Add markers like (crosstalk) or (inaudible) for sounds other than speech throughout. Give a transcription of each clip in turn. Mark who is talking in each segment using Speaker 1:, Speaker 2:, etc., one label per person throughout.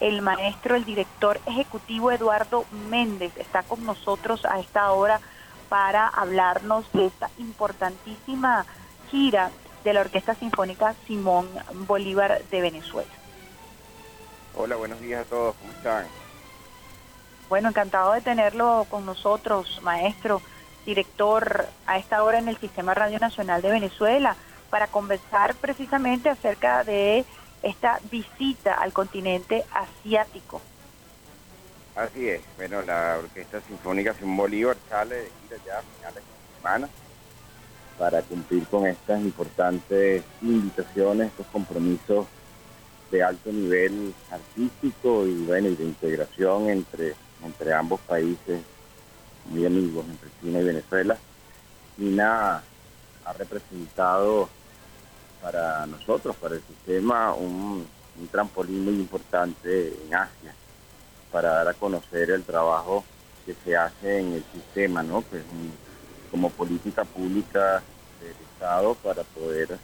Speaker 1: el maestro, el director ejecutivo Eduardo Méndez. Está con nosotros a esta hora para hablarnos de esta importantísima gira de la Orquesta Sinfónica Simón Bolívar de Venezuela.
Speaker 2: Hola, buenos días a todos, ¿cómo están?
Speaker 1: Bueno, encantado de tenerlo con nosotros, maestro, director a esta hora en el Sistema Radio Nacional de Venezuela, para conversar precisamente acerca de esta visita al continente asiático.
Speaker 2: Así es, bueno, la Orquesta Sinfónica Simón Bolívar sale de gira ya a finales de semana para cumplir con estas importantes invitaciones, estos compromisos de alto nivel artístico y bueno, y de integración entre, entre ambos países muy amigos, entre China y Venezuela. China ha representado para nosotros, para el sistema, un, trampolín muy importante en Asia para dar a conocer el trabajo que se hace en el sistema, ¿no? Que como política pública del Estado para poder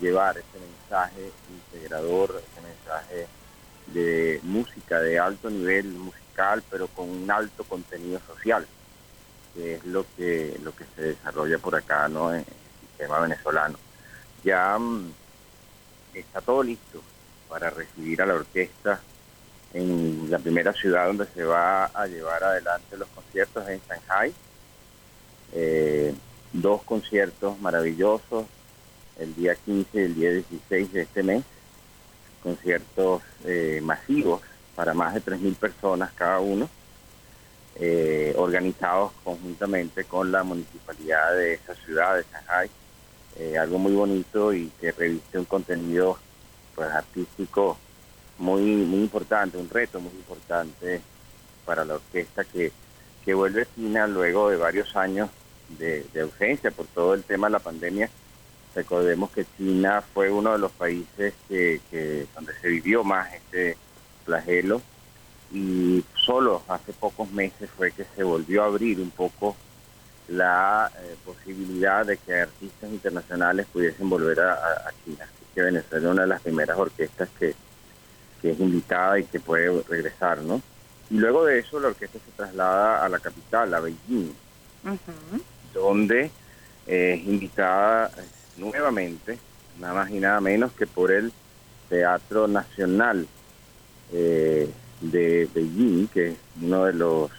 Speaker 2: llevar ese mensaje integrador, ese mensaje de música de alto nivel musical, pero con un alto contenido social, que es lo que lo que se desarrolla por acá, ¿no? En el sistema venezolano. Ya mm, está todo listo para recibir a la orquesta en la primera ciudad donde se va a llevar adelante los conciertos en Shanghai. Eh, dos conciertos maravillosos, el día 15 y el día 16 de este mes, conciertos eh, masivos para más de 3.000 personas cada uno, eh, organizados conjuntamente con la municipalidad de esa ciudad de Shanghai. Eh, algo muy bonito y que reviste un contenido pues artístico muy muy importante, un reto muy importante para la orquesta que, que vuelve a China luego de varios años de, ausencia por todo el tema de la pandemia. Recordemos que China fue uno de los países que, donde se vivió más este flagelo y solo hace pocos meses fue que se volvió a abrir un poco la eh, posibilidad de que artistas internacionales pudiesen volver a, China. Así que Venezuela es una de las primeras orquestas que, que es invitada y que puede regresar, ¿no? Y luego de eso la orquesta se traslada a la capital, a Beijing donde es invitada nuevamente, nada más y nada menos que por el Teatro Nacional eh, de Beijing, que es uno de los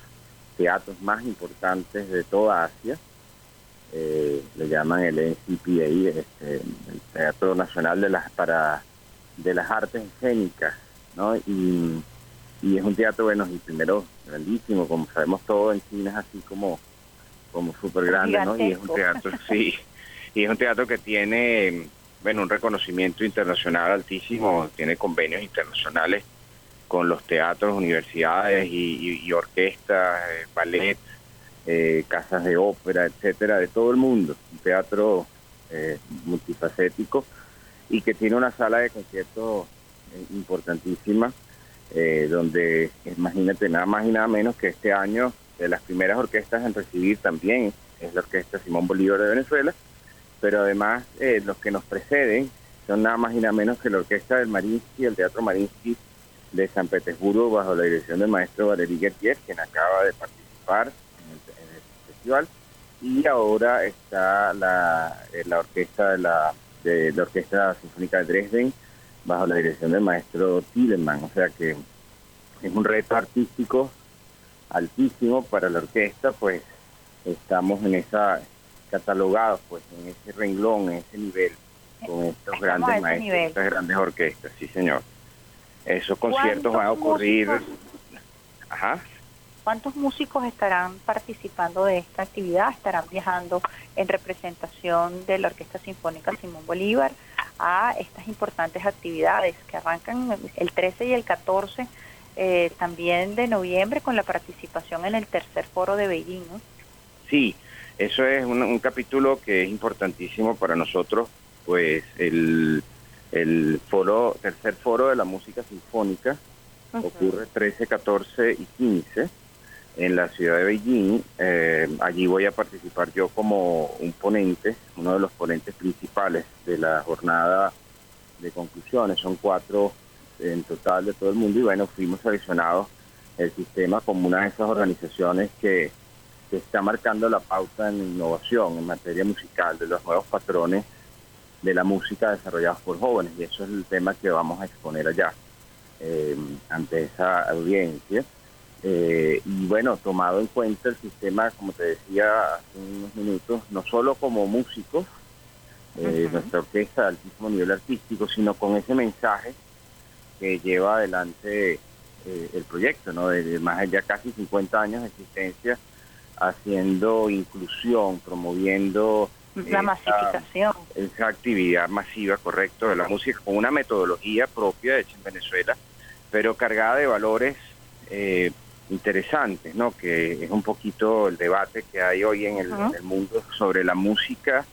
Speaker 2: teatros más importantes de toda Asia. Eh, le llaman el NCPA, este, el Teatro Nacional de las para de las Artes Escénicas, ¿no? Y, y es un teatro, bueno, y primero grandísimo, como sabemos todo en China es así como como súper grande, ¿no? Y es un teatro, (laughs) sí, y es un teatro que tiene, bueno, un reconocimiento internacional altísimo, tiene convenios internacionales con los teatros, universidades y, orquestas, eh, ballet, eh, casas de ópera, etcétera, de todo el mundo. Un teatro eh, multifacético y que tiene una sala de conciertos importantísima, donde imagínate nada más y nada menos que este año de las primeras orquestas en recibir también es la Orquesta Simón Bolívar de Venezuela, pero además eh, los que nos preceden son nada más y nada menos que la Orquesta del Marinsky, el Teatro Marinsky de San Petersburgo, bajo la dirección del maestro Valery Gertiev, quien acaba de participar en el, festival, y ahora está la, eh, la orquesta de la, de la Orquesta Sinfónica de Dresden, bajo la dirección del maestro Tillemann, o sea que es un reto artístico altísimo para la orquesta, pues estamos en esa catalogados pues en ese renglón, en ese nivel con estos grandes maestros, estas grandes orquestas, sí señor. Esos conciertos van a ocurrir.
Speaker 1: Ajá. ¿Cuántos músicos estarán participando de esta actividad? ¿Estarán viajando en representación de la Orquesta Sinfónica Simón Bolívar a estas importantes actividades que arrancan el 13 y el 14 eh, también de noviembre con la participación en el tercer foro de Beijing, ¿no?
Speaker 2: Sí, eso es un, capítulo que es importantísimo para nosotros, pues el, el foro, tercer foro de la música sinfónica ocurre 13, 14 y 15 en la ciudad de Beijing. Eh, allí voy a participar yo como un ponente, uno de los ponentes principales de la jornada de conclusiones. Son cuatro en total de todo el mundo y bueno, fuimos seleccionados el sistema como una de esas organizaciones que, está marcando la pauta en innovación en materia musical, de los nuevos patrones de la música desarrollados por jóvenes y eso es el tema que vamos a exponer allá eh, ante esa audiencia. Eh, y bueno, tomado en cuenta el sistema, como te decía hace unos minutos, no solo como músicos, eh, nuestra orquesta de altísimo nivel artístico, sino con ese mensaje que lleva adelante eh, el proyecto, ¿no? De, más allá casi 50 años de existencia, haciendo inclusión, promoviendo
Speaker 1: la masificación.
Speaker 2: Esa actividad masiva, correcto, de la música con una metodología propia hecha en Venezuela, pero cargada de valores eh, interesantes, ¿no? Que es un poquito el debate que hay hoy en el, en el mundo sobre la música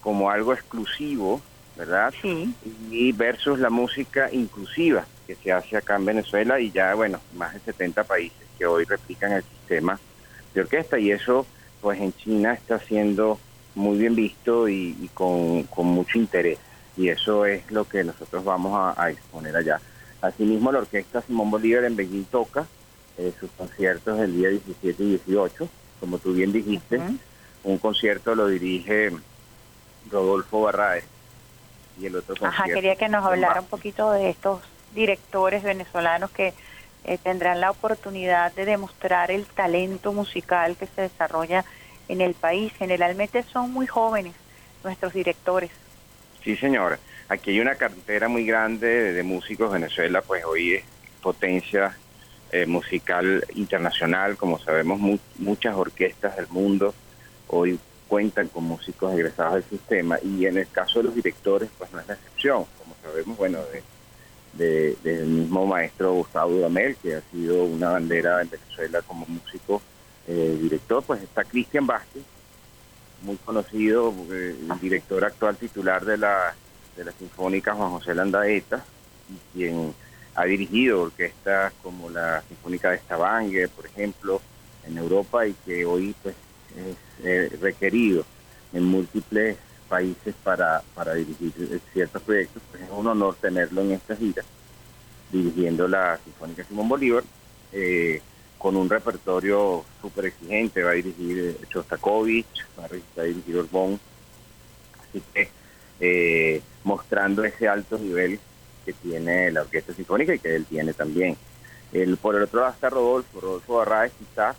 Speaker 2: como algo exclusivo, ¿verdad? Sí. Y versus la música inclusiva que se hace acá en Venezuela y ya, bueno, más de 70 países que hoy replican el sistema de orquesta y eso, pues en China está siendo muy bien visto y, con, mucho interés. Y eso es lo que nosotros vamos a, exponer allá. Asimismo, la orquesta Simón Bolívar en Beijing toca eh, sus conciertos el día 17 y 18, como tú bien dijiste, un concierto lo dirige Rodolfo Barraez y el otro
Speaker 1: Ajá, quería que nos hablara un poquito de estos directores venezolanos que eh, tendrán la oportunidad de demostrar el talento musical que se desarrolla en el país. Generalmente son muy jóvenes nuestros directores.
Speaker 2: Sí, señora. Aquí hay una cartera muy grande de, músicos. Venezuela, pues hoy es potencia eh, musical internacional. Como sabemos, muchas orquestas del mundo hoy cuentan con músicos egresados del sistema. Y en el caso de los directores, pues no es la excepción. Como sabemos, bueno, de de, del mismo maestro Gustavo Dudamel, que ha sido una bandera en Venezuela como músico eh, director, pues está Cristian Vázquez, muy conocido, eh, el director actual titular de la, de la Sinfónica Juan José Landaeta, y quien ha dirigido orquestas como la Sinfónica de Stavanger, por ejemplo, en Europa, y que hoy pues es eh, requerido en múltiples países para, para dirigir ciertos proyectos, pues es un honor tenerlo en esta gira, dirigiendo la Sinfónica Simón Bolívar, eh, con un repertorio súper exigente, va a dirigir Chostakovich, va a dirigir Orbón, así que eh, mostrando ese alto nivel que tiene la Orquesta Sinfónica y que él tiene también. El, por el otro lado está Rodolfo, Rodolfo Barraez quizás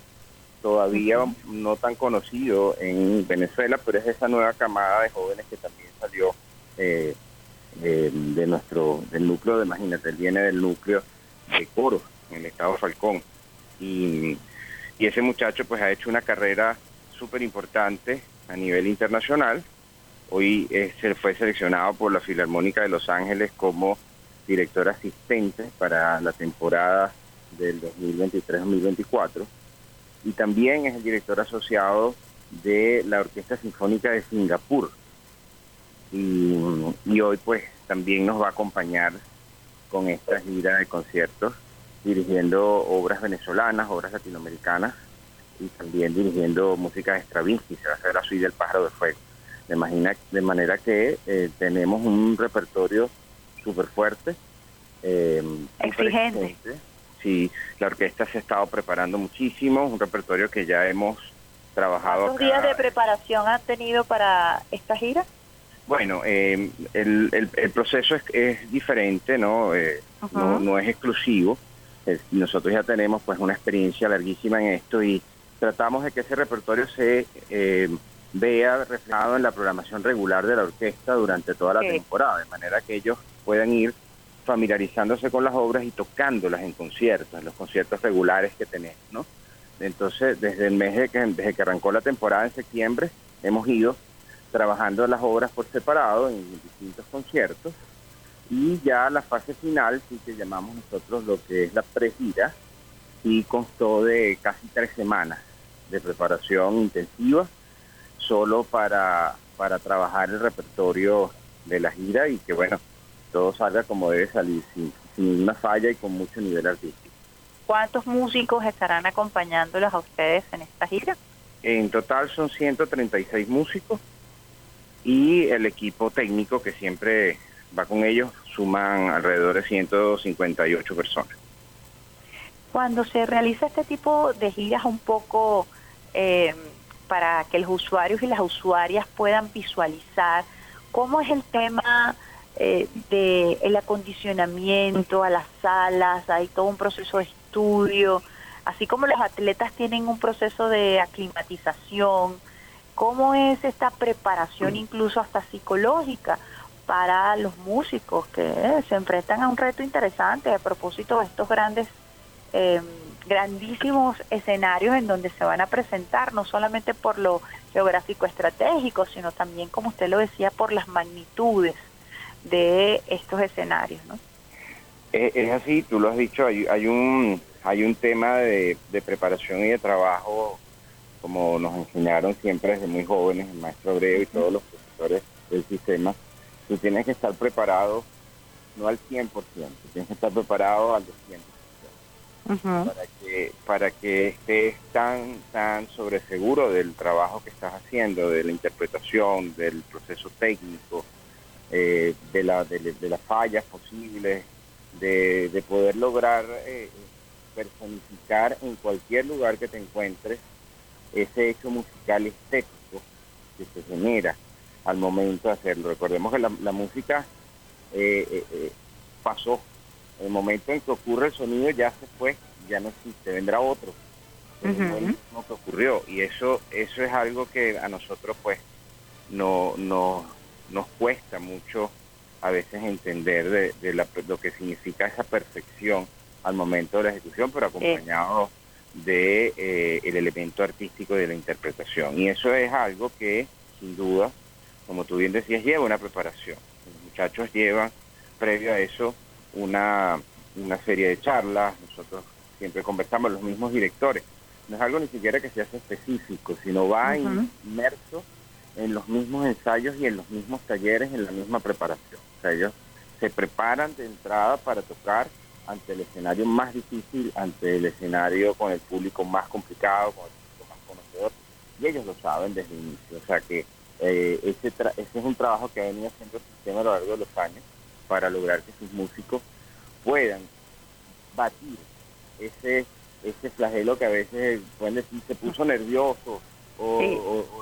Speaker 2: todavía no tan conocido en Venezuela, pero es esa nueva camada de jóvenes que también salió eh, de, nuestro del núcleo de Imagínate, él viene del núcleo de Coro, en el estado Falcón. Y, ese muchacho pues ha hecho una carrera súper importante a nivel internacional. Hoy se fue seleccionado por la Filarmónica de Los Ángeles como director asistente para la temporada del 2023-2024 y también es el director asociado de la Orquesta Sinfónica de Singapur. Y, hoy pues también nos va a acompañar con esta gira de conciertos, dirigiendo obras venezolanas, obras latinoamericanas y también dirigiendo música de Stravinsky, se va a hacer la suite del pájaro de fuego. De, imagina, de manera que eh, tenemos un repertorio súper fuerte.
Speaker 1: Eh, Exigente
Speaker 2: y la orquesta se ha estado preparando muchísimo, un repertorio que ya hemos trabajado.
Speaker 1: ¿Cuántos días de preparación han tenido para esta gira?
Speaker 2: Bueno, eh, el, el, proceso es, es diferente, ¿no? Eh, ¿no? no, es exclusivo. Nosotros ya tenemos pues una experiencia larguísima en esto y tratamos de que ese repertorio se eh, vea reflejado en la programación regular de la orquesta durante toda la temporada, de manera que ellos puedan ir familiarizándose con las obras y tocándolas en conciertos, en los conciertos regulares que tenemos, ¿no? Entonces, desde el mes de que, desde que arrancó la temporada en septiembre, hemos ido trabajando las obras por separado en distintos conciertos y ya la fase final, sí que llamamos nosotros lo que es la pregira, y constó de casi tres semanas de preparación intensiva solo para, para trabajar el repertorio de la gira y que bueno, todo salga como debe salir, sin, sin una falla y con mucho nivel artístico.
Speaker 1: ¿Cuántos músicos estarán acompañándolos a ustedes en esta gira?
Speaker 2: En total son 136 músicos y el equipo técnico que siempre va con ellos suman alrededor de 158 personas.
Speaker 1: Cuando se realiza este tipo de giras un poco eh, para que los usuarios y las usuarias puedan visualizar cómo es el tema eh, del acondicionamiento a las salas, hay todo un proceso de estudio, así como los atletas tienen un proceso de aclimatización, cómo es esta preparación incluso hasta psicológica para los músicos que se enfrentan a un reto interesante a propósito de estos grandes, eh, grandísimos escenarios en donde se van a presentar, no solamente por lo geográfico estratégico, sino también, como usted lo decía, por las magnitudes de estos escenarios, ¿no?
Speaker 2: Es, así, tú lo has dicho, hay, hay un hay un tema de, de, preparación y de trabajo, como nos enseñaron siempre desde muy jóvenes, el maestro Abreu y todos los profesores del sistema, tú tienes que estar preparado no al 100%, tienes que estar preparado al 200%. para que para que estés tan tan sobre seguro del trabajo que estás haciendo de la interpretación del proceso técnico eh, de la de, las fallas posibles de, de poder lograr eh, personificar en cualquier lugar que te encuentres ese hecho musical estético que se genera al momento de hacerlo. Recordemos que la, música eh, eh, eh, pasó. El momento en que ocurre el sonido ya se fue, ya no existe, vendrá otro. que ocurrió. Y eso, eso es algo que a nosotros pues no, no nos cuesta mucho a veces entender de, lo que significa esa perfección al momento de la ejecución, pero acompañado de el elemento artístico de la interpretación. Y eso es algo que, sin duda, como tú bien decías, lleva una preparación. Los muchachos llevan, previo a eso, una, una serie de charlas, nosotros siempre conversamos los mismos directores. No es algo ni siquiera que se hace específico, sino va inmerso en los mismos ensayos y en los mismos talleres, en la misma preparación. O sea, ellos se preparan de entrada para tocar ante el escenario más difícil, ante el escenario con el público más complicado, con el público más conocedor, y ellos lo saben desde el inicio. O sea que eh, ese, ese es un trabajo que ha venido haciendo el sistema a lo largo de los años para lograr que sus músicos puedan batir ese ese flagelo que a veces pueden decir se puso nervioso o,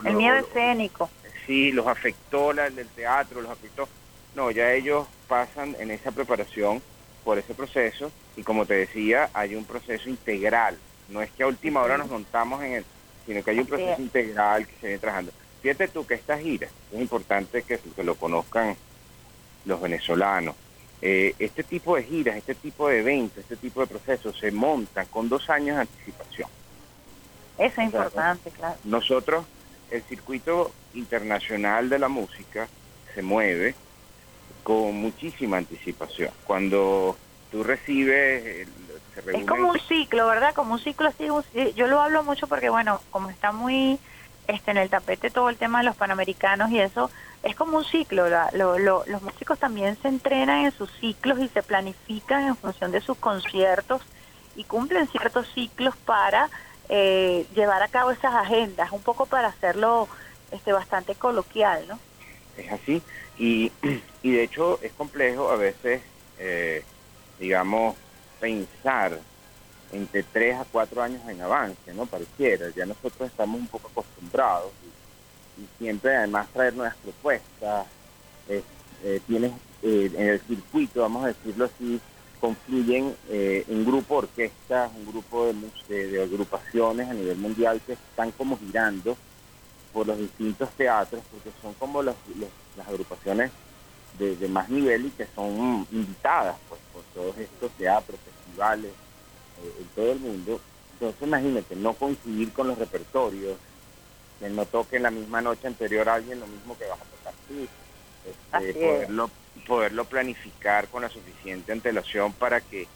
Speaker 1: el miedo escénico.
Speaker 2: Sí los afectó la, el teatro los afectó. No ya ellos pasan en esa preparación por ese proceso y como te decía hay un proceso integral. No es que a última hora nos montamos en él sino que hay un proceso integral que se viene trabajando Fíjate tú que esta gira, es importante que, lo conozcan los venezolanos. Eh, este tipo de giras, este tipo de eventos, este tipo de procesos se montan con dos años de anticipación.
Speaker 1: Eso es importante, claro.
Speaker 2: Nosotros, el circuito internacional de la música se mueve con muchísima anticipación. Cuando tú recibes...
Speaker 1: es como un ciclo, ¿verdad? Como un ciclo así. Yo lo hablo mucho porque, bueno, como está muy este, en el tapete todo el tema de los panamericanos y eso es como un ciclo. los músicos también se entrenan en sus ciclos y se planifican en función de sus conciertos y cumplen ciertos ciclos para eh, llevar a cabo esas agendas, un poco para hacerlo este bastante coloquial, ¿no?
Speaker 2: Es así y, y de hecho es complejo a veces, eh, digamos, pensar entre tres a cuatro años en avance, ¿no? Pareciera, ya nosotros estamos un poco acostumbrados y, siempre además traer nuevas propuestas, eh, tienes eh, en el circuito, vamos a decirlo así, confluyen eh, un grupo de orquestas, un grupo de, de, agrupaciones a nivel mundial que están como girando por los distintos teatros, porque son como las agrupaciones de, de, más nivel y que son invitadas pues, por todos estos teatros, festivales, en todo el mundo. Entonces imagínate, no coincidir con los repertorios, que no toque la misma noche anterior a alguien lo mismo que vas a tocar tú, este, poderlo, poderlo planificar con la suficiente antelación para que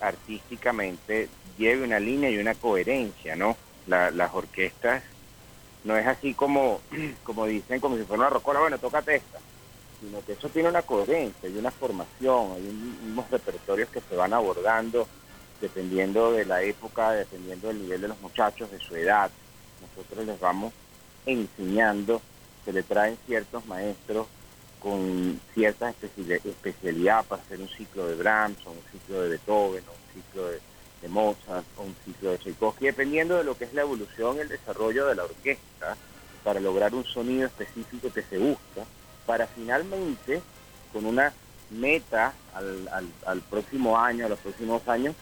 Speaker 2: artísticamente lleve una línea y una coherencia, ¿no? las orquestas no es así como, (clears throat) como dicen, como si fuera una rocola, bueno, tócate esta, sino que eso tiene una coherencia y una formación, hay unos repertorios que se van abordando dependiendo de la época, dependiendo del nivel de los muchachos, de su edad. Nosotros les vamos enseñando, se le traen ciertos maestros con cierta especialidad para hacer un ciclo de Brahms o un ciclo de Beethoven o un ciclo de, Mozart o un ciclo de Tchaikovsky, dependiendo de lo que es la evolución y el desarrollo de la orquesta, para lograr un sonido específico que se busca, para finalmente, con una meta al, al, próximo año, a los próximos años,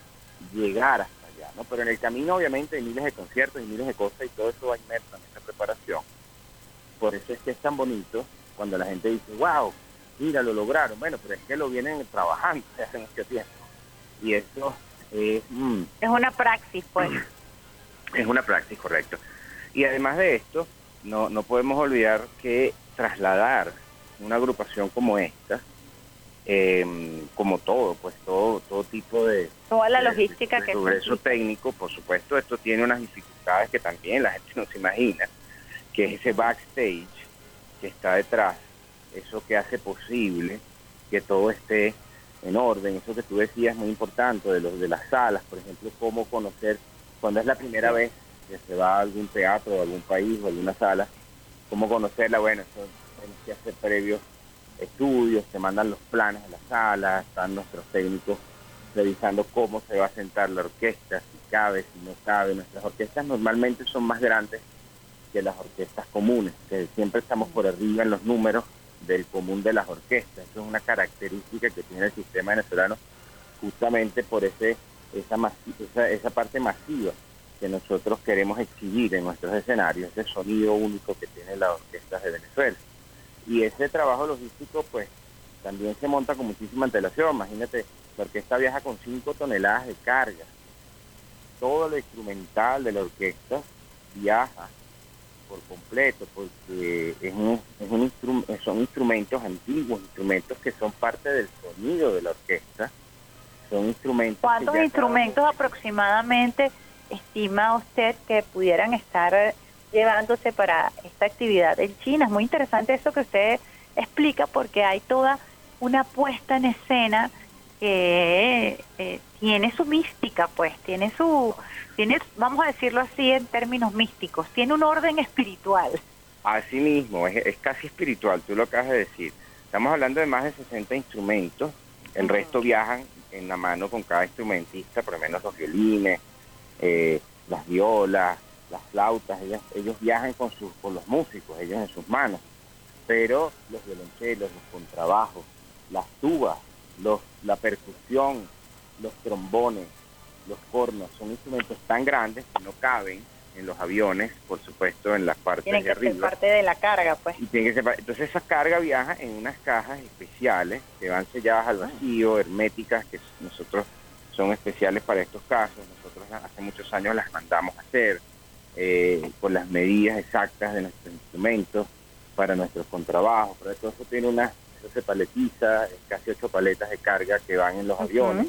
Speaker 2: llegar hasta allá, ¿no? Pero en el camino obviamente hay miles de conciertos y miles de cosas y todo eso va inmerso en esa preparación. Por eso es que es tan bonito cuando la gente dice, wow, mira, lo lograron. Bueno, pero es que lo vienen trabajando (laughs) hace mucho tiempo. Y eso es...
Speaker 1: Mm, es una praxis, pues.
Speaker 2: Es una praxis, correcto. Y además de esto, no, no podemos olvidar que trasladar una agrupación como esta, em, como todo, pues todo, todo tipo de...
Speaker 1: Toda la logística que...
Speaker 2: Progreso técnico, por supuesto, esto tiene unas dificultades que también la gente no se imagina, que es ese backstage que está detrás, eso que hace posible que todo esté en orden, eso que tú decías es muy importante, de, los, de las salas, por ejemplo, cómo conocer, cuando es la primera vez que se va a algún teatro o algún país o alguna sala, cómo conocerla, bueno, eso tienes que hacer previos estudios, se mandan los planes de la sala, están nuestros técnicos revisando cómo se va a sentar la orquesta, si cabe, si no cabe. Nuestras orquestas normalmente son más grandes que las orquestas comunes, que siempre estamos por arriba en los números del común de las orquestas. Eso es una característica que tiene el sistema venezolano justamente por ese esa, esa, esa parte masiva que nosotros queremos exhibir en nuestros escenarios, ese sonido único que tienen las orquestas de Venezuela. Y ese trabajo logístico, pues, también se monta con muchísima antelación. Imagínate, la orquesta viaja con 5 toneladas de carga. Todo lo instrumental de la orquesta viaja por completo, porque es un, es un son instrumentos antiguos, instrumentos que son parte del sonido de la orquesta. Son instrumentos.
Speaker 1: ¿Cuántos instrumentos aproximadamente estima usted que pudieran estar llevándose para esta actividad en China? Es muy interesante eso que usted explica porque hay toda una puesta en escena que eh, tiene su mística, pues, tiene su, tiene, vamos a decirlo así en términos místicos, tiene un orden espiritual.
Speaker 2: Así mismo, es, casi espiritual, tú lo acabas de decir. Estamos hablando de más de 60 instrumentos, el resto viajan en la mano con cada instrumentista, por lo menos los violines, eh, las violas, las flautas, ellos viajan con, sus, con los músicos, ellos en sus manos, pero los violonchelos, los contrabajos, las tubas, los, la percusión, los trombones, los cornos son instrumentos tan grandes que no caben en los aviones, por supuesto, en las partes
Speaker 1: Tienen que Ser parte de la carga, pues.
Speaker 2: Y tiene que ser, entonces esa carga viaja en unas cajas especiales que van selladas al vacío, herméticas, que nosotros son especiales para estos casos. Nosotros hace muchos años las mandamos a hacer eh, con las medidas exactas de nuestros instrumentos para nuestros contrabajos. Pero todo eso tiene una, eso se paletiza, casi ocho paletas de carga que van en los aviones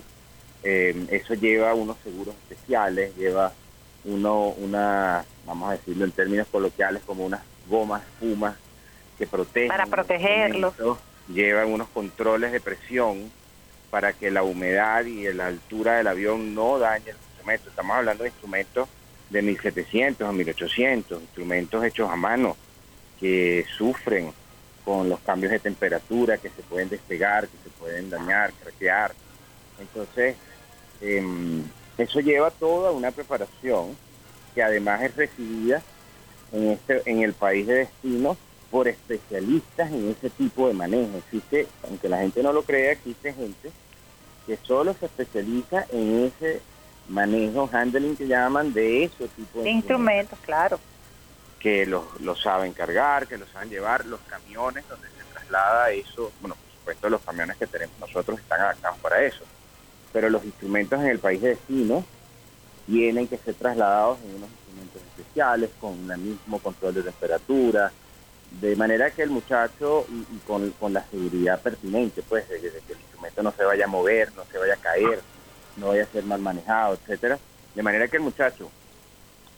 Speaker 2: eh, eso lleva unos seguros especiales, lleva uno, una, vamos a decirlo en términos coloquiales, como unas gomas, espumas que protegen.
Speaker 1: Para protegerlos.
Speaker 2: Lleva unos controles de presión para que la humedad y la altura del avión no dañe el instrumento. Estamos hablando de instrumentos de 1700 a 1800, instrumentos hechos a mano que sufren con los cambios de temperatura, que se pueden despegar, que se pueden dañar, craquear. Entonces, Em, eso lleva toda una preparación que además es recibida en, este, en el país de destino por especialistas en ese tipo de manejo. Existe, aunque la gente no lo crea, existe gente que solo se especializa en ese manejo, handling que llaman de ese tipo
Speaker 1: de, instrumentos, claro.
Speaker 2: Que los, lo saben cargar, que los saben llevar, los camiones donde se traslada eso, bueno, por supuesto los camiones que tenemos nosotros están adaptados para eso. Pero los instrumentos en el país de destino tienen que ser trasladados en unos instrumentos especiales con el mismo control de temperatura, de manera que el muchacho, y, con, la seguridad pertinente, pues, de, que el instrumento no se vaya a mover, no se vaya a caer, no vaya a ser mal manejado, etcétera, de manera que el muchacho,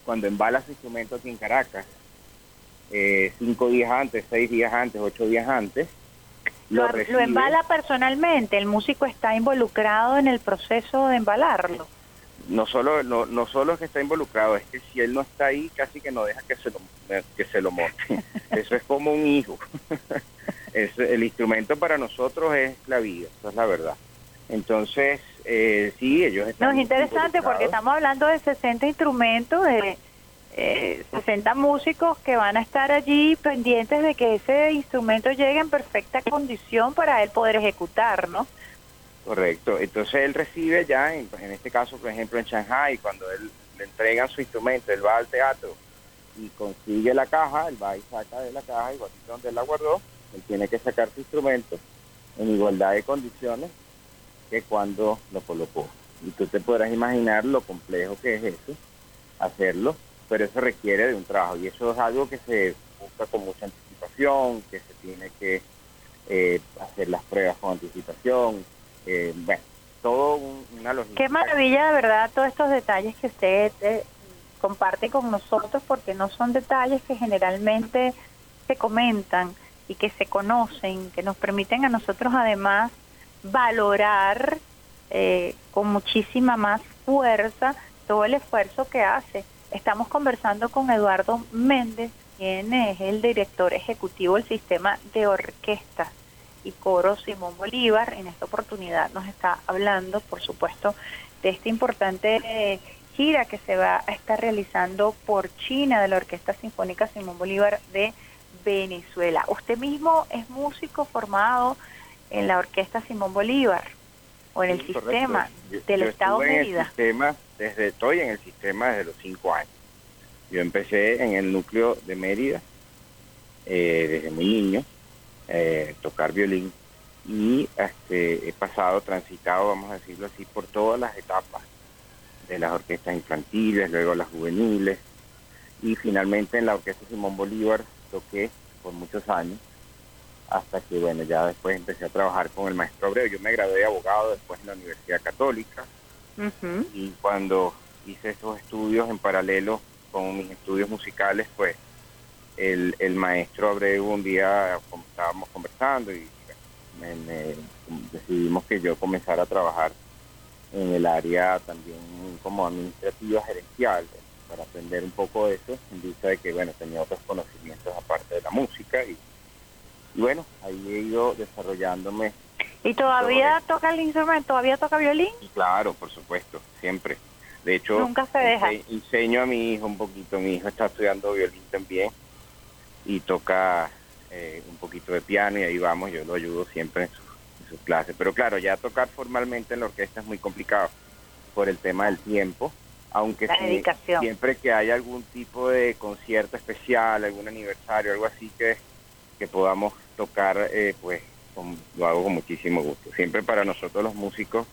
Speaker 2: cuando embala su instrumento aquí en Caracas, eh, cinco días antes, seis días antes, ocho días antes,
Speaker 1: lo, embala personalmente, el músico está involucrado en el proceso de embalarlo.
Speaker 2: no solo no, no solo es que está involucrado, es que si él no está ahí, casi que no deja que se lo, que se lo monte. (laughs) Eso es como un hijo. (laughs) es, el instrumento para nosotros es la vida, eso es la verdad. Entonces, eh, sí, ellos están...
Speaker 1: No, es interesante porque estamos hablando de 60 instrumentos, de eh, 60 músicos que van a estar allí pendientes de que ese instrumento llegue en perfecta condición para él poder ejecutar, ¿no?
Speaker 2: Correcto. Entonces él recibe ya, en, en este caso, por ejemplo, en Shanghai, cuando él le entregan su instrumento, él va al teatro y consigue la caja, él va y saca de la caja, igual donde él la guardó, él tiene que sacar su instrumento en igualdad de condiciones que cuando lo colocó. Y tú te podrás imaginar lo complejo que es eso, hacerlo, pero eso requiere de un trabajo y eso es algo que se busca con mucha anticipación, que se tiene que eh, hacer las pruebas con anticipación, eh, bueno, todo una logística.
Speaker 1: Qué maravilla de verdad todos estos detalles que usted eh, comparte con nosotros porque no son detalles que generalmente se comentan y que se conocen, que nos permiten a nosotros además valorar eh, con muchísima más fuerza todo el esfuerzo que hace. Estamos conversando con Eduardo Méndez, quien es el director ejecutivo del sistema de orquestas y coro Simón Bolívar. En esta oportunidad nos está hablando, por supuesto, de esta importante eh, gira que se va a estar realizando por China de la Orquesta Sinfónica Simón Bolívar de Venezuela. Usted mismo es músico formado en la Orquesta Simón Bolívar o en el sistema del Estado Mérida.
Speaker 2: sistema, desde, estoy en el sistema desde los cinco años. Yo empecé en el núcleo de Mérida eh, desde muy niño eh, tocar violín y este, he pasado, transitado, vamos a decirlo así, por todas las etapas de las orquestas infantiles, luego las juveniles y finalmente en la Orquesta Simón Bolívar toqué por muchos años hasta que bueno ya después empecé a trabajar con el maestro Abreu. Yo me gradué de abogado después en la Universidad Católica y cuando hice esos estudios en paralelo con mis estudios musicales pues el, el maestro Abreu un día estábamos conversando y decidimos que yo comenzara a trabajar en el área también como administrativa gerencial para aprender un poco de eso en vista de que bueno tenía otros conocimientos aparte de la música y, y bueno ahí he ido desarrollándome.
Speaker 1: Y todavía toca el instrumento todavía toca violín
Speaker 2: claro por supuesto siempre. De hecho
Speaker 1: nunca se deja.
Speaker 2: enseño a mi hijo un poquito mi hijo está estudiando violín también y toca eh, un poquito de piano y ahí vamos, yo lo ayudo siempre en, sus clases. Pero claro, ya tocar formalmente en la orquesta es muy complicado por el tema del tiempo, aunque siempre que haya algún tipo de concierto especial, algún aniversario, algo así que, que podamos tocar, eh, pues lo hago con muchísimo gusto. Siempre para nosotros los músicos,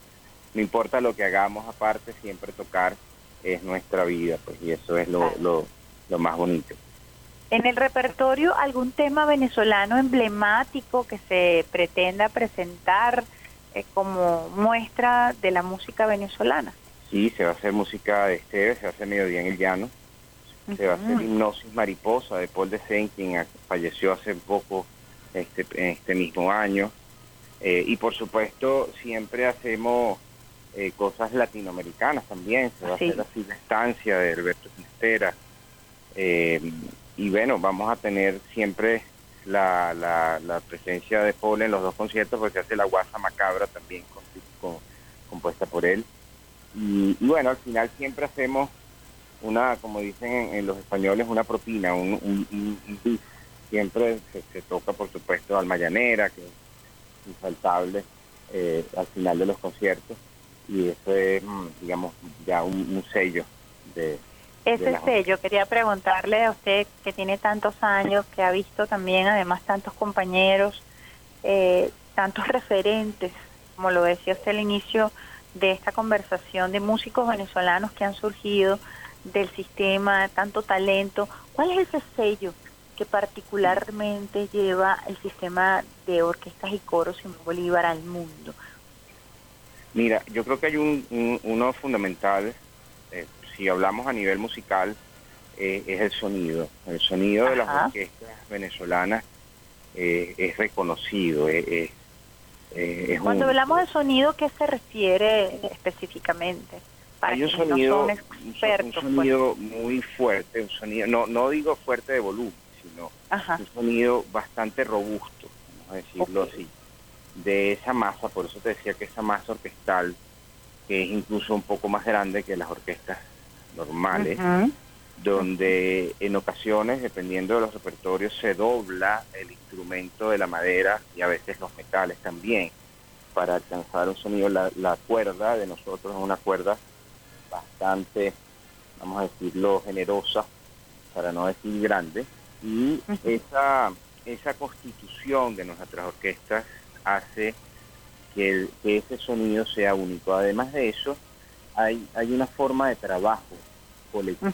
Speaker 2: no importa lo que hagamos aparte, siempre tocar es nuestra vida, pues y eso es lo, lo, lo más bonito.
Speaker 1: En el repertorio, ¿algún tema venezolano emblemático que se pretenda presentar eh, como muestra de la música venezolana?
Speaker 2: Sí, se va a hacer música de Esteves, se va a hacer Mediodía en el Llano, se va a hacer Hipnosis Mariposa de Paul de Seine, quien falleció hace poco este, en este mismo año. Eh, y por supuesto, siempre hacemos eh, cosas latinoamericanas también, se va a hacer así la estancia de Alberto Sinestera. Eh, y bueno, vamos a tener siempre la, la, presencia de Paul en los dos conciertos porque hace la guasa macabra también compuesta por él. Y, bueno, al final siempre hacemos una, como dicen en, los españoles, una propina, un, un, Siempre se, toca, por supuesto, Almayanera, que es infaltable eh, al final de los conciertos. Y eso es, mm, digamos, ya un sello de,
Speaker 1: ese sello, quería preguntarle a usted que tiene tantos años, que ha visto también además tantos compañeros, eh, tantos referentes, como lo decía usted al inicio de esta conversación, de músicos venezolanos que han surgido del sistema, tanto talento. ¿Cuál es ese sello que particularmente lleva el sistema de orquestas y coros en Bolívar al mundo?
Speaker 2: Mira, yo creo que hay un, uno fundamental eh, si hablamos a nivel musical, eh, es el sonido. El sonido de las orquestas venezolanas eh, es reconocido.
Speaker 1: Cuando hablamos de sonido, ¿qué se refiere específicamente?
Speaker 2: hay un sonido, un pues. sonido muy fuerte, un sonido, no, no digo fuerte de volumen, sino un sonido bastante robusto, vamos a decirlo así, de esa masa, por eso te decía que esa masa orquestal, que es incluso un poco más grande que las orquestas normales, donde en ocasiones, dependiendo de los repertorios, se dobla el instrumento de la madera y a veces los metales también, para alcanzar un sonido. La, la cuerda de nosotros es una cuerda bastante, vamos a decirlo, generosa, para no decir grande, y esa, esa constitución de nuestras orquestas hace que, ese sonido sea único. Además de eso, hay, hay una forma de trabajo colectivo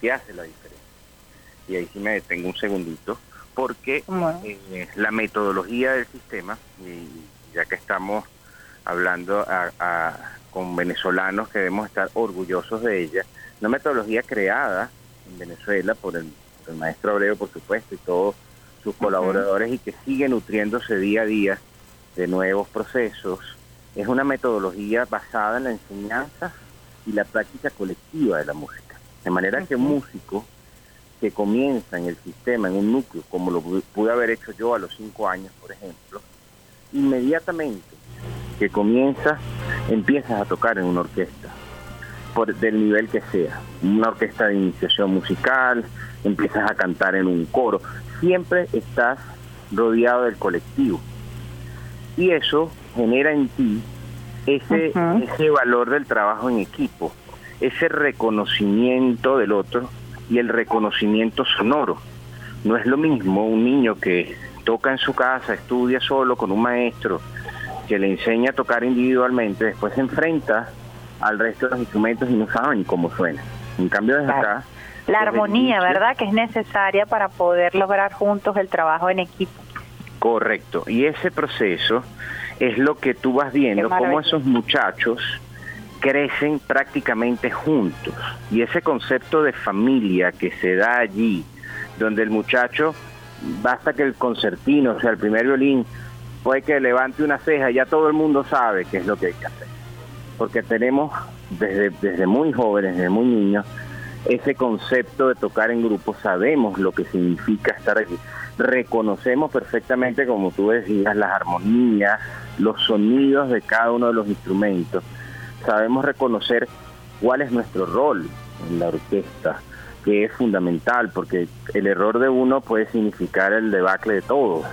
Speaker 2: que hace la diferencia. Y ahí sí me detengo un segundito, porque eh, la metodología del sistema, y ya que estamos hablando a, con venezolanos que debemos estar orgullosos de ella, una metodología creada en Venezuela por el, maestro Abreu, por supuesto, y todos sus colaboradores y que sigue nutriéndose día a día de nuevos procesos. Es una metodología basada en la enseñanza y la práctica colectiva de la música. De manera que un músico que comienza en el sistema, en un núcleo, como lo pude haber hecho yo a los cinco años, por ejemplo, inmediatamente que comienza, empiezas a tocar en una orquesta, por, del nivel que sea, una orquesta de iniciación musical, empiezas a cantar en un coro, siempre estás rodeado del colectivo. Y eso genera en ti ese, ese valor del trabajo en equipo, ese reconocimiento del otro y el reconocimiento sonoro. No es lo mismo un niño que toca en su casa, estudia solo con un maestro, que le enseña a tocar individualmente, después se enfrenta al resto de los instrumentos y no saben cómo suena. En cambio, desde acá...
Speaker 1: La armonía, ¿verdad? Que es necesaria para poder lograr juntos el trabajo en equipo.
Speaker 2: Correcto. Y ese proceso es lo que tú vas viendo, cómo esos muchachos crecen prácticamente juntos. Y ese concepto de familia que se da allí, donde el muchacho, basta que el concertino, o sea, el primer violín, puede que levante una ceja, ya todo el mundo sabe qué es lo que hay que hacer. Porque tenemos desde, desde muy jóvenes, desde muy niños, ese concepto de tocar en grupo, sabemos lo que significa estar aquí. Reconocemos perfectamente, como tú decías, las armonías, los sonidos de cada uno de los instrumentos. Sabemos reconocer cuál es nuestro rol en la orquesta, que es fundamental, porque el error de uno puede significar el debacle de todos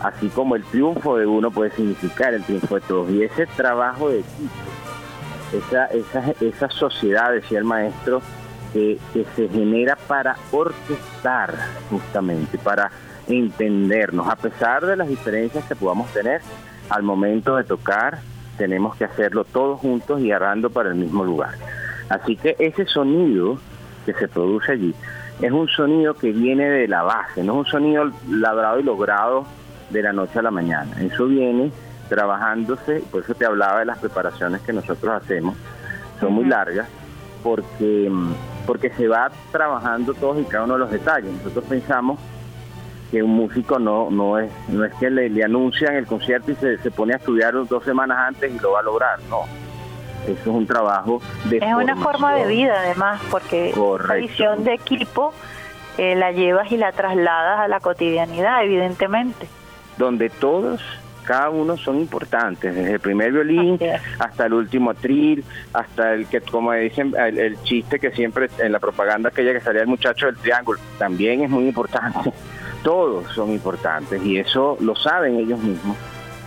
Speaker 2: así como el triunfo de uno puede significar el triunfo de todos. Y ese trabajo de equipo, esa, esa, esa sociedad, decía el maestro, que, que se genera para orquestar justamente, para entendernos, a pesar de las diferencias que podamos tener, al momento de tocar tenemos que hacerlo todos juntos y agarrando para el mismo lugar. Así que ese sonido que se produce allí es un sonido que viene de la base, no es un sonido labrado y logrado de la noche a la mañana. Eso viene trabajándose, por eso te hablaba de las preparaciones que nosotros hacemos, son muy largas, porque, porque se va trabajando todos y cada uno de los detalles. Nosotros pensamos que un músico no, no, es, no es que le, anuncian el concierto y se, se pone a estudiar dos semanas antes y lo va a lograr, no. Eso es un trabajo de...
Speaker 1: Es una forma de vida además, porque la visión de equipo eh, la llevas y la trasladas a la cotidianidad, evidentemente
Speaker 2: donde todos cada uno son importantes, desde el primer violín hasta el último atril, hasta el que, como dicen, el, chiste que siempre en la propaganda aquella que salía el muchacho del triángulo, también es muy importante. (laughs) Todos son importantes y eso lo saben ellos mismos,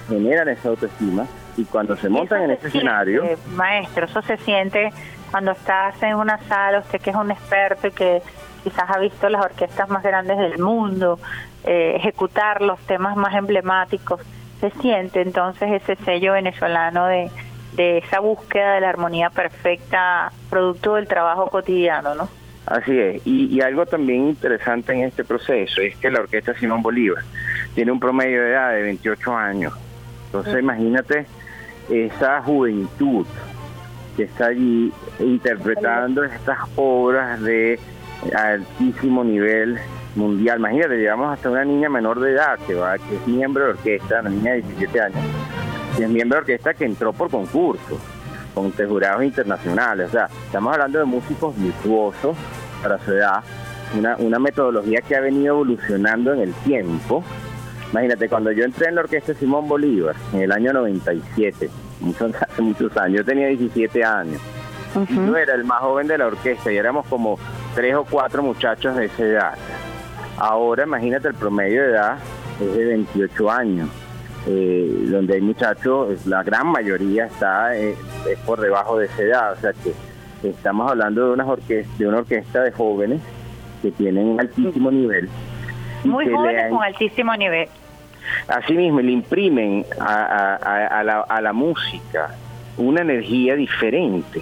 Speaker 2: generan esa autoestima y cuando se montan en ese escenario...
Speaker 1: Maestro, eso se siente cuando estás en una sala, usted que es un experto y que quizás ha visto las orquestas más grandes del mundo, eh, ejecutar los temas más emblemáticos, se siente entonces ese sello venezolano de, de esa búsqueda de la armonía perfecta, producto del trabajo cotidiano, ¿no?
Speaker 2: Así es, y, algo también interesante en este proceso es que la Orquesta Simón Bolívar tiene un promedio de edad de 28 años. Entonces, imagínate esa juventud que está allí interpretando estas obras de altísimo nivel mundial. Imagínate, llevamos hasta una niña menor de edad que va, que es miembro de orquesta, una niña de 17 años, que es miembro de orquesta que entró por concurso. con jurados internacionales. O sea, estamos hablando de músicos virtuosos para su edad, una, una metodología que ha venido evolucionando en el tiempo. Imagínate, cuando yo entré en la orquesta Simón Bolívar, en el año 97, muchos, hace muchos años, yo tenía 17 años, yo era el más joven de la orquesta y éramos como tres o cuatro muchachos de esa edad. Ahora imagínate el promedio de edad es de 28 años, eh, donde hay muchachos, la gran mayoría está eh, es por debajo de esa edad, o sea que estamos hablando de una orquesta, de una orquesta de jóvenes que tienen un altísimo nivel.
Speaker 1: Muy jóvenes con altísimo nivel.
Speaker 2: Así mismo, le imprimen a, la, a la música una energía diferente.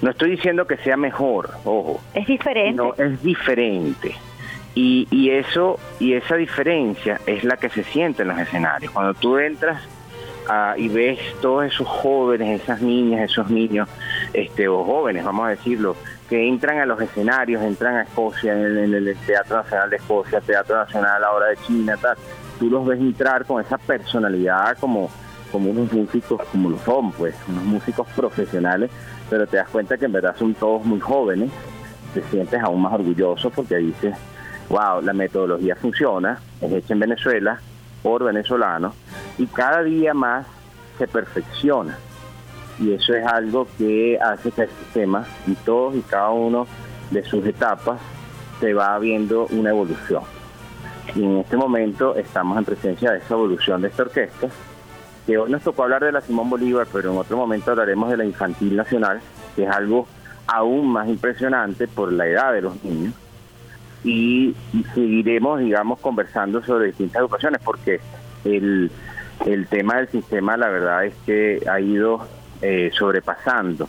Speaker 2: No estoy diciendo que sea mejor, ojo.
Speaker 1: Es diferente.
Speaker 2: No, es diferente. Y, eso y esa diferencia es la que se siente en los escenarios. Cuando tú entras y ves todos esos jóvenes, esas niñas, esos niños, este, o jóvenes, vamos a decirlo, que entran a los escenarios, entran a Escocia, en, el Teatro Nacional de Escocia, Teatro Nacional ahora de China, tal, tú los ves entrar con esa personalidad como, como unos músicos, como lo son, pues, unos músicos profesionales, pero te das cuenta que en verdad son todos muy jóvenes, te sientes aún más orgulloso porque dices, wow, la metodología funciona, es hecha en Venezuela, por venezolanos, y cada día más se perfecciona. Y eso es algo que hace que el sistema, en todos y cada uno de sus etapas, se va viendo una evolución. Y en este momento estamos en presencia de esa evolución de esta orquesta, que hoy nos tocó hablar de la Simón Bolívar, pero en otro momento hablaremos de la Infantil Nacional, que es algo aún más impresionante por la edad de los niños. Y seguiremos, digamos, conversando sobre distintas agrupaciones, porque el, el tema del sistema, la verdad es que ha ido eh, sobrepasando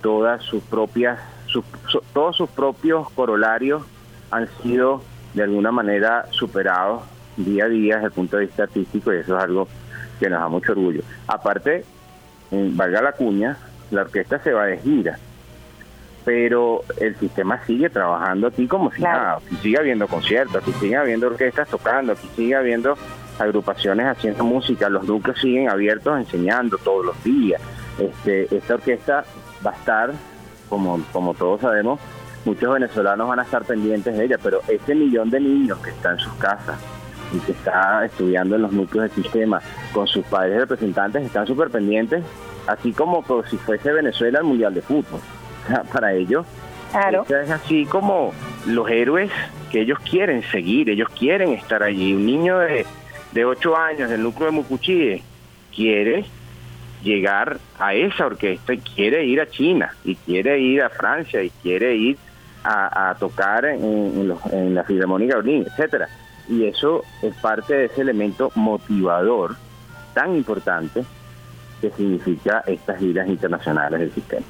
Speaker 2: todas sus propias, todos sus propios corolarios han sido de alguna manera superados día a día desde el punto de vista artístico y eso es algo que nos da mucho orgullo. Aparte, valga la cuña, la orquesta se va de gira, pero el sistema sigue trabajando aquí como si nada, aquí sigue habiendo conciertos, aquí sigue habiendo orquestas tocando, aquí sigue habiendo agrupaciones haciendo música, los núcleos siguen abiertos enseñando todos los días. Este, esta orquesta va a estar, como, como todos sabemos, muchos venezolanos van a estar pendientes de ella, pero ese millón de niños que está en sus casas y que está estudiando en los núcleos del sistema con sus padres representantes están súper pendientes, así como, si fuese Venezuela el Mundial de Fútbol. Para ellos, claro. es así como los héroes que ellos quieren seguir, ellos quieren estar allí. Un niño de, de 8 años del núcleo de Mucuchíe quiere llegar a esa orquesta y quiere ir a China y quiere ir a Francia y quiere ir a, tocar en, la Filarmónica Berlín, etcétera. Y eso es parte de ese elemento motivador tan importante que significa estas giras internacionales del sistema.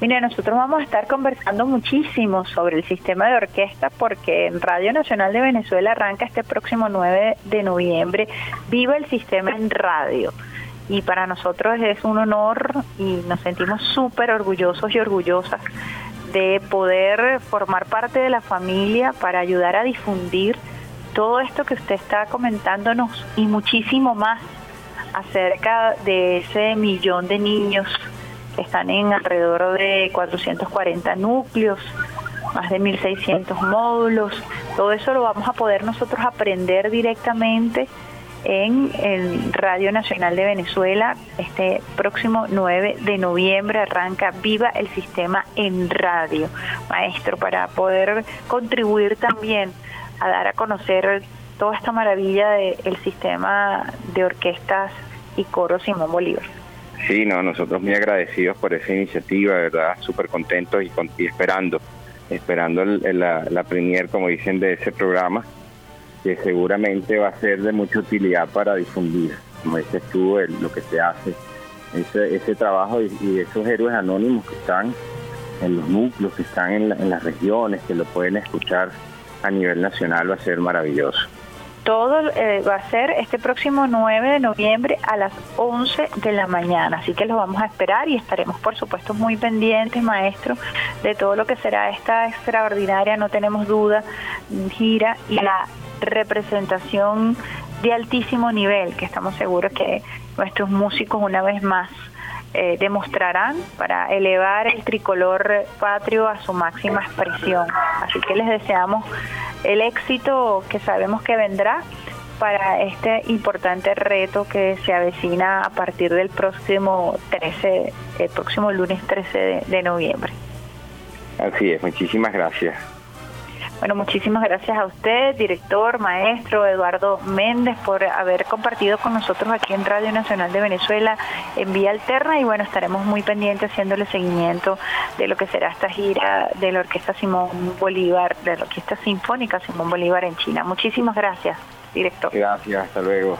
Speaker 1: Mira, nosotros vamos a estar conversando muchísimo sobre el sistema de orquesta porque en Radio Nacional de Venezuela arranca este próximo 9 de noviembre. Viva el sistema en radio. Y para nosotros es un honor y nos sentimos súper orgullosos y orgullosas de poder formar parte de la familia para ayudar a difundir todo esto que usted está comentándonos y muchísimo más acerca de ese millón de niños están en alrededor de 440 núcleos, más de 1.600 módulos. Todo eso lo vamos a poder nosotros aprender directamente en el Radio Nacional de Venezuela. Este próximo 9 de noviembre arranca Viva el Sistema en Radio, maestro, para poder contribuir también a dar a conocer toda esta maravilla del sistema de orquestas y coros Simón Bolívar.
Speaker 2: Sí, no, nosotros muy agradecidos por esa iniciativa, verdad, súper contentos y, esperando, esperando la, la premier, como dicen, de ese programa, que seguramente va a ser de mucha utilidad para difundir, como dices tú, lo que se hace, ese, trabajo y, esos héroes anónimos que están en los núcleos, que están en, en las regiones, que lo pueden escuchar a nivel nacional, va a ser maravilloso.
Speaker 1: Todo eh, va a ser este próximo 9 de noviembre a las 11 de la mañana, así que los vamos a esperar y estaremos por supuesto muy pendientes, maestro, de todo lo que será esta extraordinaria, no tenemos duda, gira y la representación de altísimo nivel, que estamos seguros que nuestros músicos una vez más eh, demostrarán para elevar el tricolor patrio a su máxima expresión. Así que les deseamos el éxito que sabemos que vendrá para este importante reto que se avecina a partir del próximo 13, el próximo lunes 13 de noviembre.
Speaker 2: Así es, muchísimas gracias.
Speaker 1: Bueno, muchísimas gracias a usted, director, maestro Eduardo Méndez, por haber compartido con nosotros aquí en Radio Nacional de Venezuela en Vía Alterna y bueno, estaremos muy pendientes haciéndole seguimiento de lo que será esta gira de la Orquesta Simón Bolívar, de la Orquesta Sinfónica Simón Bolívar en China. Muchísimas gracias, director.
Speaker 2: Gracias, hasta luego.